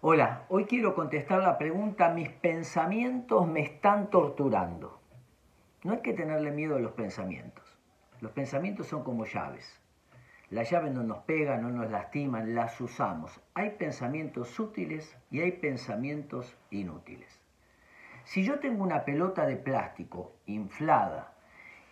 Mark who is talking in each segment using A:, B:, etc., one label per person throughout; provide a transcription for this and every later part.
A: Hola, hoy quiero contestar la pregunta, mis pensamientos me están torturando. No hay que tenerle miedo a los pensamientos. Los pensamientos son como llaves. Las llaves no nos pegan, no nos lastiman, las usamos. Hay pensamientos útiles y hay pensamientos inútiles. Si yo tengo una pelota de plástico inflada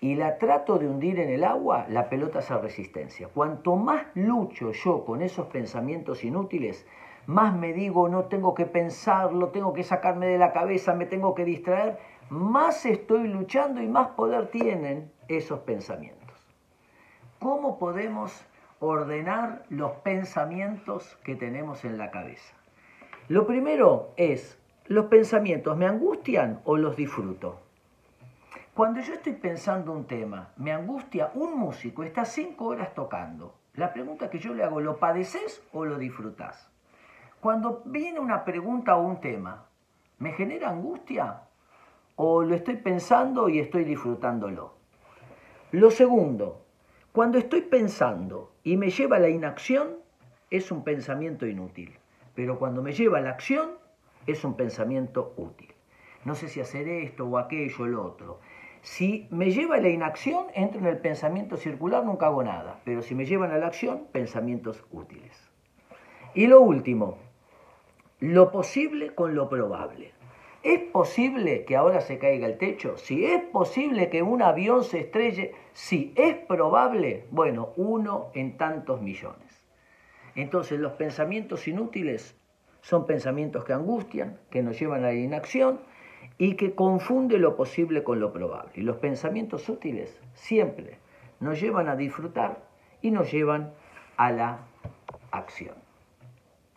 A: y la trato de hundir en el agua, la pelota hace resistencia. Cuanto más lucho yo con esos pensamientos inútiles, más me digo, no tengo que pensarlo, tengo que sacarme de la cabeza, me tengo que distraer, más estoy luchando y más poder tienen esos pensamientos. ¿Cómo podemos ordenar los pensamientos que tenemos en la cabeza? Lo primero es, ¿los pensamientos me angustian o los disfruto? Cuando yo estoy pensando un tema, me angustia un músico, está cinco horas tocando. La pregunta que yo le hago, ¿lo padeces o lo disfrutas? Cuando viene una pregunta o un tema, ¿me genera angustia o lo estoy pensando y estoy disfrutándolo? Lo segundo, cuando estoy pensando y me lleva a la inacción, es un pensamiento inútil. Pero cuando me lleva a la acción, es un pensamiento útil. No sé si hacer esto o aquello o lo otro. Si me lleva a la inacción, entro en el pensamiento circular, nunca hago nada. Pero si me llevan a la acción, pensamientos útiles. Y lo último, lo posible con lo probable. ¿Es posible que ahora se caiga el techo? Si es posible que un avión se estrelle, si es probable, bueno, uno en tantos millones. Entonces los pensamientos inútiles son pensamientos que angustian, que nos llevan a la inacción y que confunde lo posible con lo probable. Y los pensamientos útiles siempre nos llevan a disfrutar y nos llevan a la acción.